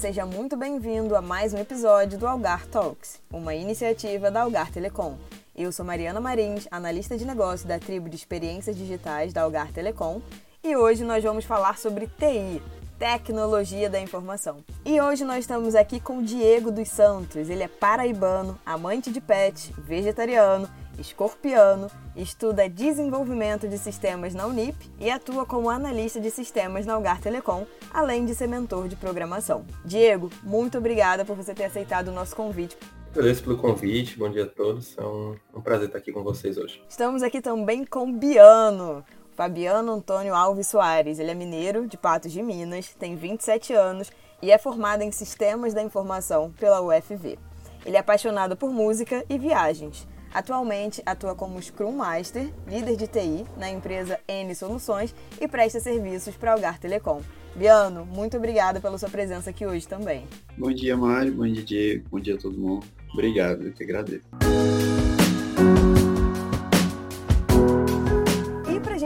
seja muito bem-vindo a mais um episódio do Algar Talks, uma iniciativa da Algar Telecom. Eu sou Mariana Marins, analista de negócio da tribo de experiências digitais da Algar Telecom, e hoje nós vamos falar sobre TI, tecnologia da informação. E hoje nós estamos aqui com o Diego dos Santos. Ele é paraibano, amante de pet, vegetariano, escorpiano, estuda desenvolvimento de sistemas na Unip e atua como analista de sistemas na Algar Telecom, além de ser mentor de programação. Diego, muito obrigada por você ter aceitado o nosso convite. Agradeço pelo convite, bom dia a todos. É um, um prazer estar aqui com vocês hoje. Estamos aqui também com Biano, Fabiano Antônio Alves Soares. Ele é mineiro de Patos de Minas, tem 27 anos e é formado em Sistemas da Informação pela UFV. Ele é apaixonado por música e viagens. Atualmente atua como Scrum Master, líder de TI na empresa N Soluções e presta serviços para Algar Telecom. Biano, muito obrigada pela sua presença aqui hoje também. Bom dia, Mário. Bom dia, Diego. Bom dia a todo mundo. Obrigado, eu que agradeço.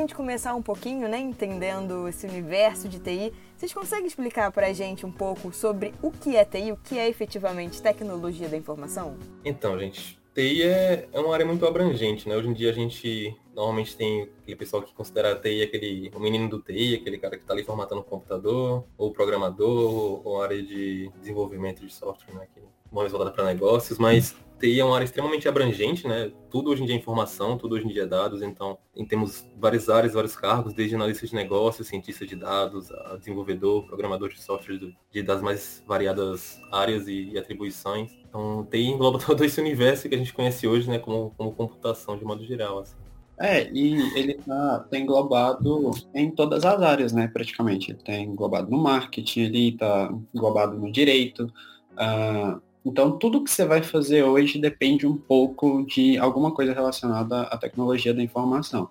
gente começar um pouquinho, né, entendendo esse universo de TI, vocês conseguem explicar para a gente um pouco sobre o que é TI, o que é efetivamente tecnologia da informação? Então, gente, TI é, é uma área muito abrangente, né? Hoje em dia a gente normalmente tem aquele pessoal que considera a TI aquele o menino do TI, aquele cara que está ali formatando o computador, ou programador, ou área de desenvolvimento de software, né? Que é mais voltada para negócios, mas TI é uma área extremamente abrangente, né? Tudo hoje em dia é informação, tudo hoje em dia é dados, então temos várias áreas, vários cargos, desde analista de negócios, cientista de dados, desenvolvedor, programador de software de, das mais variadas áreas e, e, atribuições. Então TI engloba todo esse universo que a gente conhece hoje, né, como, como computação de modo geral. Assim. É, e ele tá, tá, englobado em todas as áreas, né, praticamente. Ele tá englobado no marketing, ele tá englobado no direito, uh, então, tudo que você vai fazer hoje depende um pouco de alguma coisa relacionada à tecnologia da informação.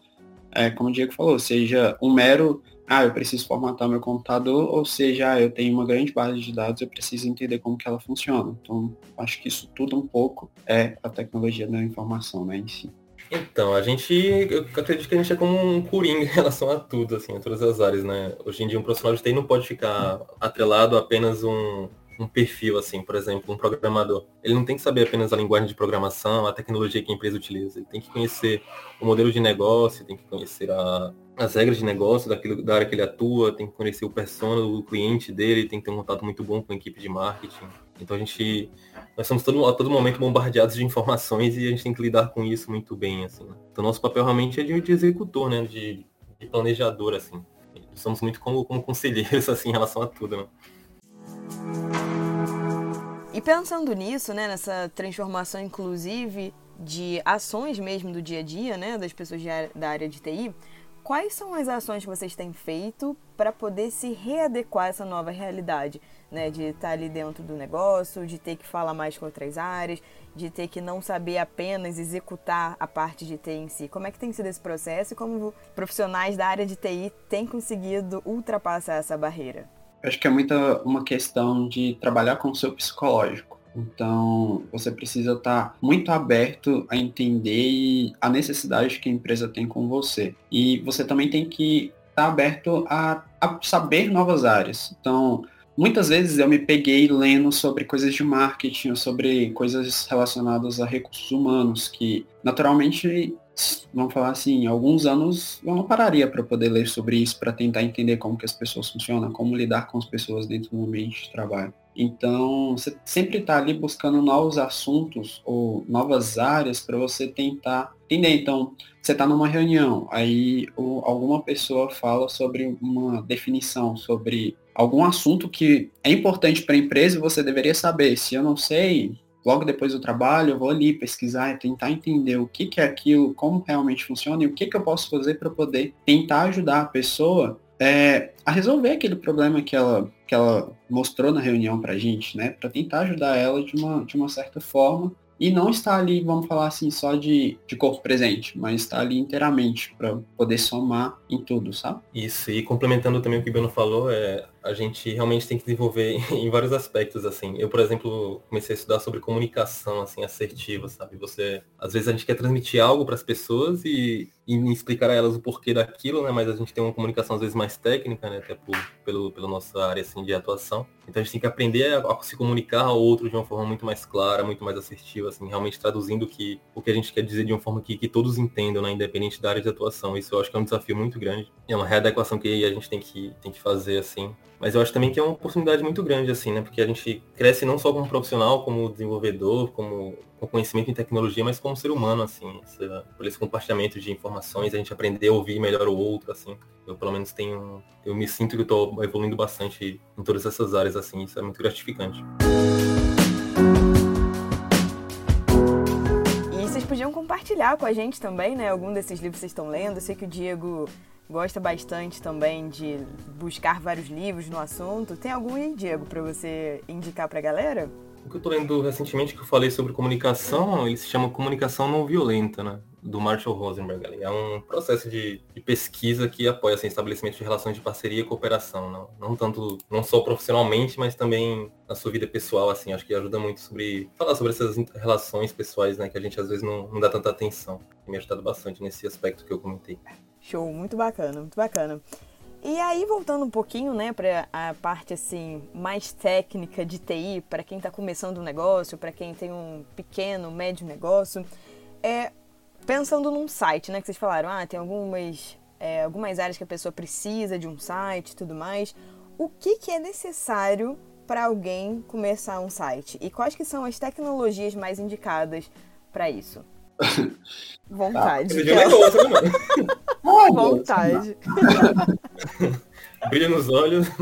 É, como o Diego falou, seja um mero, ah, eu preciso formatar meu computador, ou seja, ah, eu tenho uma grande base de dados, eu preciso entender como que ela funciona. Então, acho que isso tudo um pouco é a tecnologia da informação, né, em si. Então, a gente, eu acredito que a gente é como um coringa em relação a tudo, assim, a todas as áreas, né? Hoje em dia um profissional de TI não pode ficar atrelado a apenas um, um perfil, assim, por exemplo, um programador. Ele não tem que saber apenas a linguagem de programação, a tecnologia que a empresa utiliza. Ele tem que conhecer o modelo de negócio, tem que conhecer a, as regras de negócio daquilo, da área que ele atua, tem que conhecer o persona do cliente dele, tem que ter um contato muito bom com a equipe de marketing. Então a gente, nós somos todo, a todo momento bombardeados de informações e a gente tem que lidar com isso muito bem, assim. Né? Então nosso papel realmente é de, de executor, né, de, de planejador, assim. Somos muito como, como conselheiros, assim, em relação a tudo, né? E pensando nisso, né, nessa transformação inclusive de ações mesmo do dia a dia, né, das pessoas da área de TI, quais são as ações que vocês têm feito para poder se readequar a essa nova realidade, né, de estar ali dentro do negócio, de ter que falar mais com outras áreas, de ter que não saber apenas executar a parte de TI em si. Como é que tem sido esse processo e como profissionais da área de TI têm conseguido ultrapassar essa barreira? Acho que é muita uma questão de trabalhar com o seu psicológico. Então, você precisa estar muito aberto a entender a necessidade que a empresa tem com você. E você também tem que estar aberto a, a saber novas áreas. Então, muitas vezes eu me peguei lendo sobre coisas de marketing, sobre coisas relacionadas a recursos humanos, que naturalmente vamos falar assim, alguns anos eu não pararia para poder ler sobre isso, para tentar entender como que as pessoas funcionam, como lidar com as pessoas dentro do ambiente de trabalho. Então, você sempre está ali buscando novos assuntos ou novas áreas para você tentar entender. Então, você está numa reunião, aí alguma pessoa fala sobre uma definição, sobre algum assunto que é importante para a empresa e você deveria saber. Se eu não sei, logo depois do trabalho, eu vou ali pesquisar e tentar entender o que, que é aquilo, como realmente funciona e o que, que eu posso fazer para poder tentar ajudar a pessoa é, a resolver aquele problema que ela, que ela mostrou na reunião para a gente, né? Para tentar ajudar ela de uma, de uma certa forma e não estar ali, vamos falar assim, só de, de corpo presente, mas estar ali inteiramente para poder somar em tudo, sabe? Isso, e complementando também o que o Bruno falou, é a gente realmente tem que desenvolver em vários aspectos, assim. Eu, por exemplo, comecei a estudar sobre comunicação, assim, assertiva, sabe? Você, às vezes a gente quer transmitir algo para as pessoas e, e explicar a elas o porquê daquilo, né? Mas a gente tem uma comunicação às vezes mais técnica, né? Até por, pelo, pela nossa área, assim, de atuação. Então a gente tem que aprender a, a, se comunicar ao outro de uma forma muito mais clara, muito mais assertiva, assim, realmente traduzindo que, o que a gente quer dizer de uma forma que, que todos entendam, né? Independente da área de atuação. Isso eu acho que é um desafio muito grande. É uma readequação que a gente tem que, tem que fazer, assim, mas eu acho também que é uma oportunidade muito grande, assim, né? Porque a gente cresce não só como profissional, como desenvolvedor, como com conhecimento em tecnologia, mas como ser humano, assim. por esse compartilhamento de informações, a gente aprender a ouvir melhor o outro, assim. Eu, pelo menos, tenho... Eu me sinto que tô evoluindo bastante em todas essas áreas, assim. Isso é muito gratificante. E vocês podiam compartilhar com a gente também, né? Algum desses livros que vocês estão lendo. Eu sei que o Diego gosta bastante também de buscar vários livros no assunto. Tem algum aí, Diego, para você indicar para a galera? O que eu tô lendo recentemente que eu falei sobre comunicação, ele se chama Comunicação Não Violenta, né? Do Marshall Rosenberg. É um processo de, de pesquisa que apoia assim, estabelecimento de relações de parceria e cooperação. Não, não tanto, não só profissionalmente, mas também na sua vida pessoal, assim. Acho que ajuda muito sobre falar sobre essas relações pessoais, né? Que a gente às vezes não, não dá tanta atenção. Me ajudado bastante nesse aspecto que eu comentei. Show, muito bacana, muito bacana. E aí, voltando um pouquinho, né, para a parte assim mais técnica de TI, para quem está começando um negócio, para quem tem um pequeno, médio negócio, é pensando num site, né, que vocês falaram, ah, tem algumas é, algumas áreas que a pessoa precisa de um site e tudo mais. O que, que é necessário para alguém começar um site? E quais que são as tecnologias mais indicadas para isso? Vontade. Tá. Né, Vontade. Brilha nos olhos.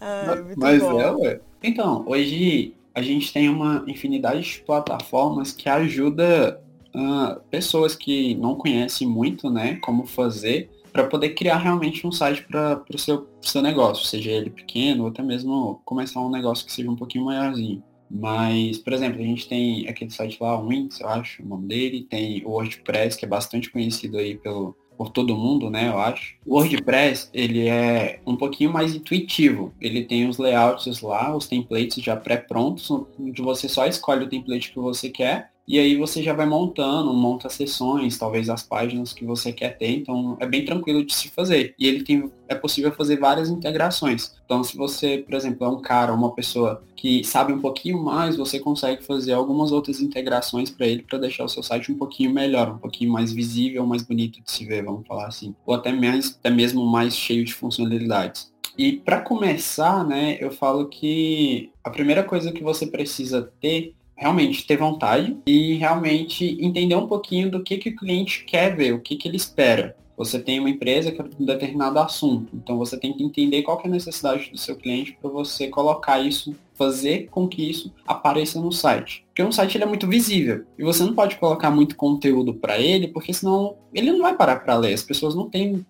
Ai, Mas bom. é, ué. Então, hoje a gente tem uma infinidade de plataformas que ajuda uh, pessoas que não conhecem muito, né, como fazer para poder criar realmente um site para o seu, seu negócio, seja ele pequeno ou até mesmo começar um negócio que seja um pouquinho maiorzinho. Mas, por exemplo, a gente tem aquele site lá, Wix, eu acho, o nome dele, tem o WordPress, que é bastante conhecido aí pelo, por todo mundo, né, eu acho. O WordPress, ele é um pouquinho mais intuitivo. Ele tem os layouts lá, os templates já pré-prontos, onde você só escolhe o template que você quer e aí você já vai montando, monta sessões, talvez as páginas que você quer ter. Então é bem tranquilo de se fazer. E ele tem, é possível fazer várias integrações. Então se você, por exemplo, é um cara, uma pessoa que sabe um pouquinho mais, você consegue fazer algumas outras integrações para ele para deixar o seu site um pouquinho melhor, um pouquinho mais visível, mais bonito de se ver, vamos falar assim. Ou até, mais, até mesmo mais cheio de funcionalidades. E para começar, né, eu falo que a primeira coisa que você precisa ter realmente ter vontade e realmente entender um pouquinho do que, que o cliente quer ver, o que, que ele espera. Você tem uma empresa que é um determinado assunto, então você tem que entender qual que é a necessidade do seu cliente para você colocar isso, fazer com que isso apareça no site. Porque um site ele é muito visível e você não pode colocar muito conteúdo para ele, porque senão ele não vai parar para ler. As pessoas não têm,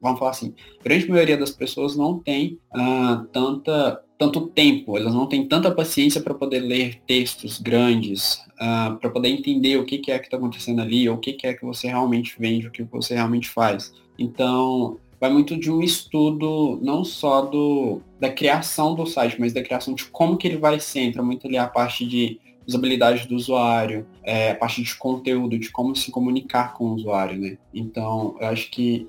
vamos falar assim, a grande maioria das pessoas não tem uh, tanta tanto tempo, elas não têm tanta paciência para poder ler textos grandes, uh, ah, para poder entender o que, que é que está acontecendo ali, ou o que, que é que você realmente vende, o que você realmente faz. Então, vai muito de um estudo não só do, da criação do site, mas da criação de como que ele vai ser. Entra muito ali a parte de usabilidade do usuário, é, a parte de conteúdo, de como se comunicar com o usuário, né? Então, eu acho que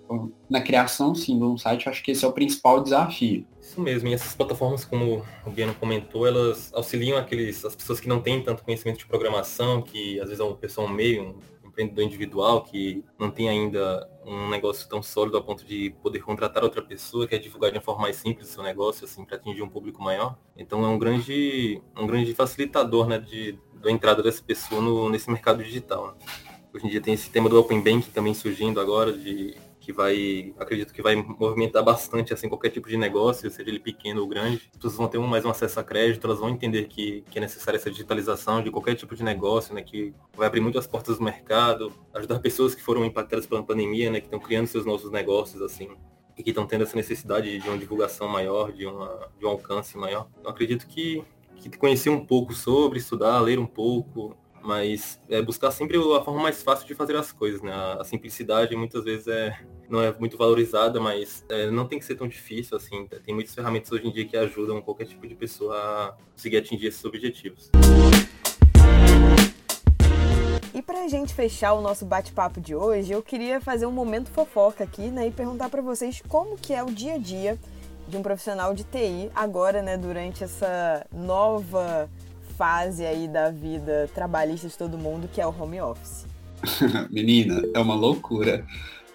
na criação, sim, de um site, eu acho que esse é o principal desafio. Isso mesmo, e essas plataformas, como o Guiano comentou, elas auxiliam aqueles, as pessoas que não têm tanto conhecimento de programação, que às vezes é uma pessoa meio, um empreendedor individual, que não tem ainda um negócio tão sólido a ponto de poder contratar outra pessoa, quer divulgar de uma forma mais simples o seu negócio, assim, para atingir um público maior. Então é um grande, um grande facilitador, né, de, da entrada dessa pessoa no, nesse mercado digital. Né? Hoje em dia tem esse tema do Open Bank também surgindo agora, de que vai, acredito que vai movimentar bastante assim qualquer tipo de negócio, seja ele pequeno ou grande. As pessoas vão ter um, mais um acesso a crédito, elas vão entender que, que é necessária essa digitalização de qualquer tipo de negócio, né, que vai abrir muitas portas do mercado, ajudar pessoas que foram impactadas pela pandemia, né, que estão criando seus novos negócios assim e que estão tendo essa necessidade de uma divulgação maior, de, uma, de um alcance maior. Então acredito que, que conhecer um pouco sobre, estudar, ler um pouco, mas é buscar sempre a forma mais fácil de fazer as coisas, né? A simplicidade muitas vezes é não é muito valorizada, mas é, não tem que ser tão difícil assim. Tem muitas ferramentas hoje em dia que ajudam qualquer tipo de pessoa a conseguir atingir esses objetivos. E para a gente fechar o nosso bate-papo de hoje, eu queria fazer um momento fofoca aqui, né, e perguntar para vocês como que é o dia a dia de um profissional de TI agora, né, durante essa nova fase aí da vida trabalhista de todo mundo, que é o home office. Menina, é uma loucura.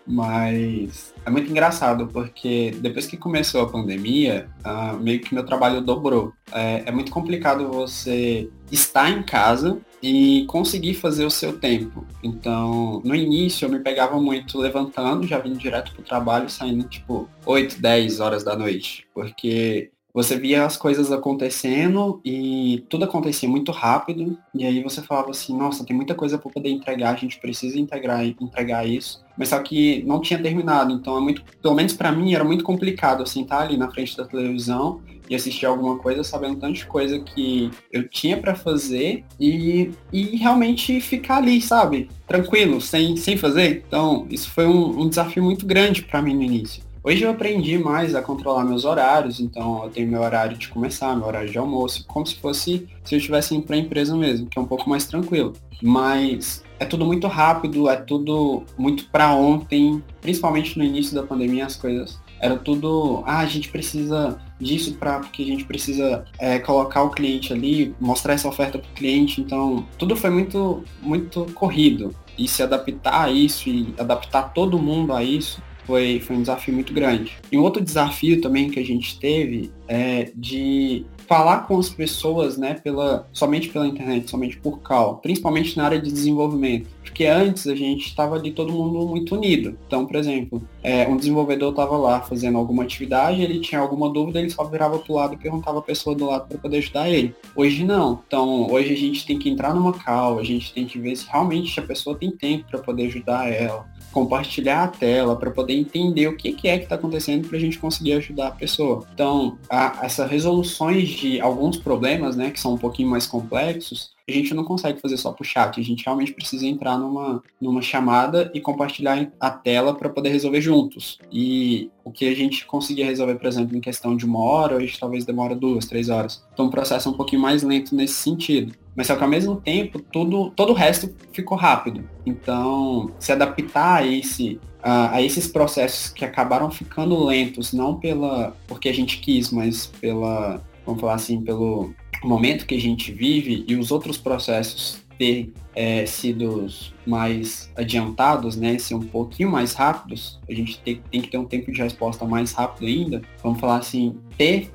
Mas é muito engraçado, porque depois que começou a pandemia, uh, meio que meu trabalho dobrou. É, é muito complicado você estar em casa e conseguir fazer o seu tempo. Então, no início eu me pegava muito levantando, já vindo direto pro trabalho, saindo tipo 8, 10 horas da noite, porque você via as coisas acontecendo e tudo acontecia muito rápido. E aí você falava assim, nossa, tem muita coisa para poder entregar, a gente precisa integrar, entregar isso. Mas só que não tinha terminado, então é muito, pelo menos para mim era muito complicado assim, estar tá ali na frente da televisão e assistir alguma coisa sabendo tanta coisa que eu tinha para fazer e, e realmente ficar ali, sabe? Tranquilo, sem, sem fazer. Então, isso foi um, um desafio muito grande para mim no início. Hoje eu aprendi mais a controlar meus horários, então eu tenho meu horário de começar, meu horário de almoço, como se fosse se eu estivesse indo para a empresa mesmo, que é um pouco mais tranquilo. Mas é tudo muito rápido, é tudo muito para ontem, principalmente no início da pandemia as coisas. Era tudo, ah, a gente precisa disso para porque a gente precisa é, colocar o cliente ali, mostrar essa oferta para o cliente, então tudo foi muito muito corrido. E se adaptar a isso e adaptar todo mundo a isso foi, foi um desafio muito grande. E um outro desafio também que a gente teve é de falar com as pessoas, né, pela, somente pela internet, somente por call, principalmente na área de desenvolvimento. Porque antes a gente estava ali todo mundo muito unido. Então, por exemplo, é, um desenvolvedor estava lá fazendo alguma atividade, ele tinha alguma dúvida, ele só virava para o lado e perguntava a pessoa do lado para poder ajudar ele. Hoje não. Então, hoje a gente tem que entrar numa call, a gente tem que ver se realmente a pessoa tem tempo para poder ajudar ela compartilhar a tela para poder entender o que, que é que está acontecendo para a gente conseguir ajudar a pessoa. Então, essas resoluções de alguns problemas, né, que são um pouquinho mais complexos, a gente não consegue fazer só por chat, a gente realmente precisa entrar numa, numa chamada e compartilhar a tela para poder resolver juntos. E o que a gente conseguia resolver, por exemplo, em questão de uma hora, hoje talvez demora duas, três horas. Então o processo é um pouquinho mais lento nesse sentido. Mas só que ao mesmo tempo, tudo, todo o resto ficou rápido. Então, se adaptar a esse a, a, esses processos que acabaram ficando lentos, não pela porque a gente quis, mas pela, vamos falar assim, pelo momento que a gente vive e os outros processos ter é, sido mais adiantados, né, ser um pouquinho mais rápidos, a gente tem, tem que ter um tempo de resposta mais rápido ainda. Vamos falar assim, ter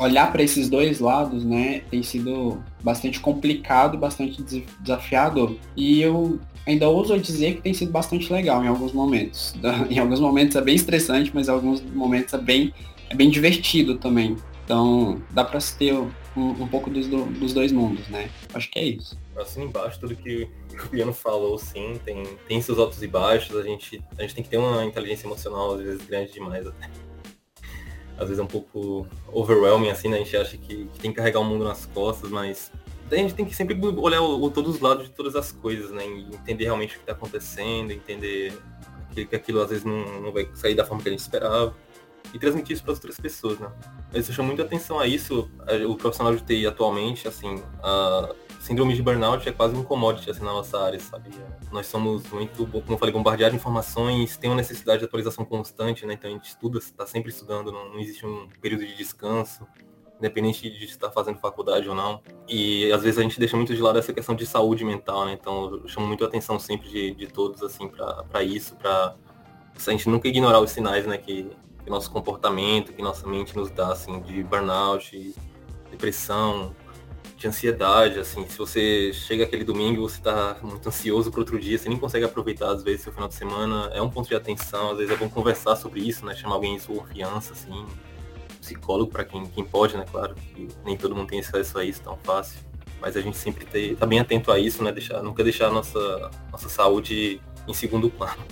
olhar para esses dois lados, né, tem sido bastante complicado bastante desafiador. E eu ainda ouso dizer que tem sido bastante legal em alguns momentos. Em alguns momentos é bem estressante, mas em alguns momentos é bem, é bem divertido também. Então, dá para se ter um, um pouco dos, dos, dois mundos, né? Acho que é isso. Assim embaixo, tudo que o Piano falou, sim, tem, tem seus altos e baixos, a gente, a gente tem que ter uma inteligência emocional, às vezes, grande demais até. Às vezes é um pouco overwhelming, assim, né? A gente acha que, que tem que carregar o mundo nas costas, mas a gente tem que sempre olhar o, o, todos os lados de todas as coisas, né? E entender realmente o que está acontecendo, entender que, que, aquilo às vezes não, não vai sair da forma que a gente esperava e transmitir isso para outras pessoas, né? Mas eu chamo muita atenção a isso, o profissional de TI atualmente, assim, a síndrome de burnout é quase um commodity assim, na nossa área, sabe? Nós somos muito, como eu falei, bombardeados de informações, tem uma necessidade de atualização constante, né? Então a gente estuda, está sempre estudando, não, não existe um período de descanso, independente de estar fazendo faculdade ou não. E às vezes a gente deixa muito de lado essa questão de saúde mental, né? Então eu chamo muito a atenção sempre de, de todos, assim, para isso, para a gente nunca ignorar os sinais, né, que, que nosso comportamento, que nossa mente nos dá, assim, de burnout, depressão, de ansiedade, assim, se você chega aquele domingo você está muito ansioso para outro dia, você nem consegue aproveitar às vezes seu final de semana, é um ponto de atenção, às vezes é bom conversar sobre isso, né, chamar alguém de sua confiança, assim, psicólogo para quem, quem pode, né, claro, que nem todo mundo tem acesso a isso tão fácil, mas a gente sempre tem, tá bem atento a isso, né, deixar, nunca deixar a nossa, nossa saúde em segundo plano.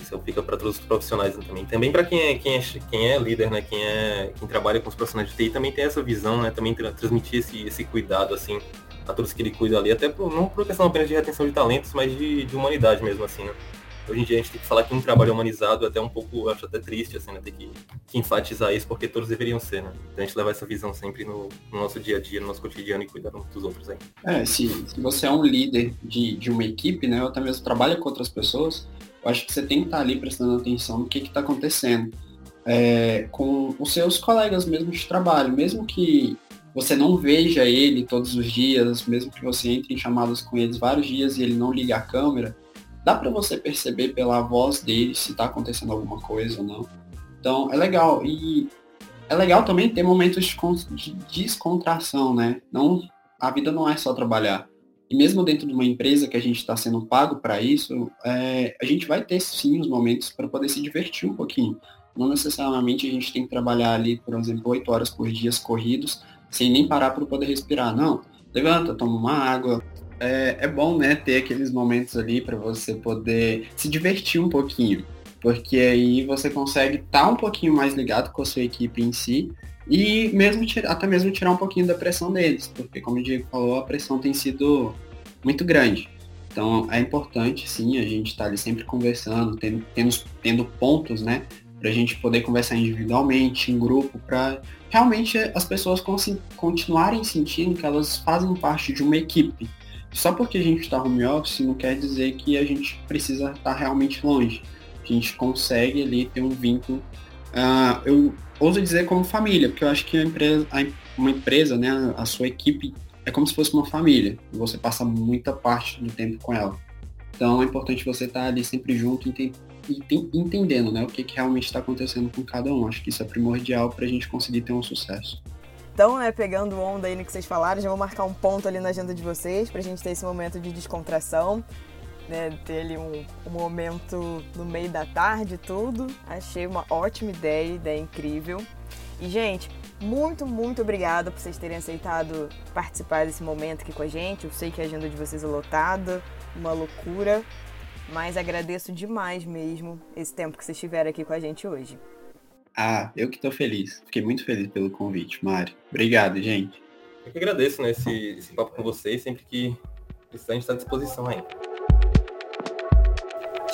Isso fica para todos os profissionais também. Também para quem é, quem, é, quem é líder, né? Quem, é, quem trabalha com os profissionais de TI também tem essa visão, né? Também tra transmitir esse, esse cuidado, assim, a todos que ele cuida ali, até por, não por questão apenas de retenção de talentos, mas de, de humanidade mesmo, assim, né? hoje em dia a gente tem que falar que um trabalho humanizado é até um pouco, acho até triste, assim, né? Ter que, que enfatizar isso, porque todos deveriam ser, né? Então a gente levar essa visão sempre no, no, nosso dia a dia, no nosso cotidiano e cuidar dos outros aí. É, se, se você é um líder de, de uma equipe, né? Ou até mesmo trabalha com outras pessoas, eu acho que você tem que estar ali prestando atenção no que está acontecendo. É, com os seus colegas mesmo de trabalho, mesmo que você não veja ele todos os dias, mesmo que você entre em chamadas com eles vários dias e ele não liga a câmera, dá para você perceber pela voz dele se está acontecendo alguma coisa ou não. Então é legal. E é legal também ter momentos de descontração, né? Não, a vida não é só trabalhar. E mesmo dentro de uma empresa que a gente está sendo pago para isso, é, a gente vai ter sim os momentos para poder se divertir um pouquinho. Não necessariamente a gente tem que trabalhar ali, por exemplo, oito horas por dia corridos, sem nem parar para poder respirar. Não, levanta, toma uma água. É, é bom, né, ter aqueles momentos ali para você poder se divertir um pouquinho, porque aí você consegue estar tá um pouquinho mais ligado com a sua equipe em si e mesmo até mesmo tirar um pouquinho da pressão deles, porque como o Diego falou, a pressão tem sido muito grande. Então é importante sim a gente estar tá ali sempre conversando, tendo, tendo, tendo pontos, né? Para a gente poder conversar individualmente, em grupo, para realmente as pessoas continuarem sentindo que elas fazem parte de uma equipe. Só porque a gente está home office não quer dizer que a gente precisa estar tá realmente longe. A gente consegue ali ter um vínculo. Uh, eu ouso dizer como família, porque eu acho que a empresa, uma empresa, né, a sua equipe é como se fosse uma família. Você passa muita parte do tempo com ela. Então é importante você estar ali sempre junto e entendendo né, o que, que realmente está acontecendo com cada um. Acho que isso é primordial para a gente conseguir ter um sucesso. Então, é, pegando onda aí no que vocês falaram, já vou marcar um ponto ali na agenda de vocês para a gente ter esse momento de descontração, né, ter ali um, um momento no meio da tarde tudo. Achei uma ótima ideia, ideia incrível. E, gente, muito, muito obrigada por vocês terem aceitado participar desse momento aqui com a gente. Eu sei que a agenda de vocês é lotada, uma loucura, mas agradeço demais mesmo esse tempo que vocês tiveram aqui com a gente hoje. Ah, eu que estou feliz. Fiquei muito feliz pelo convite, Mário. Obrigado, gente. Eu que agradeço né, esse, esse papo com vocês. Sempre que precisar, a gente está à disposição aí.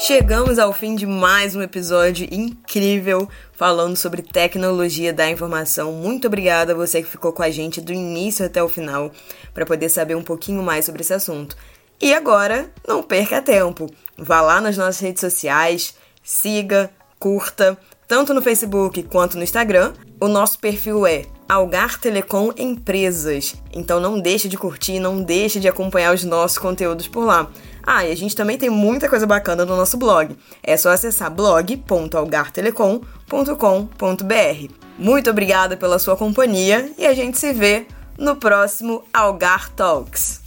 Chegamos ao fim de mais um episódio incrível falando sobre tecnologia da informação. Muito obrigada a você que ficou com a gente do início até o final para poder saber um pouquinho mais sobre esse assunto. E agora, não perca tempo. Vá lá nas nossas redes sociais, siga, curta, tanto no Facebook quanto no Instagram. O nosso perfil é Algar Telecom Empresas. Então não deixe de curtir, não deixe de acompanhar os nossos conteúdos por lá. Ah, e a gente também tem muita coisa bacana no nosso blog. É só acessar blog.algartelecom.com.br. Muito obrigada pela sua companhia e a gente se vê no próximo Algar Talks.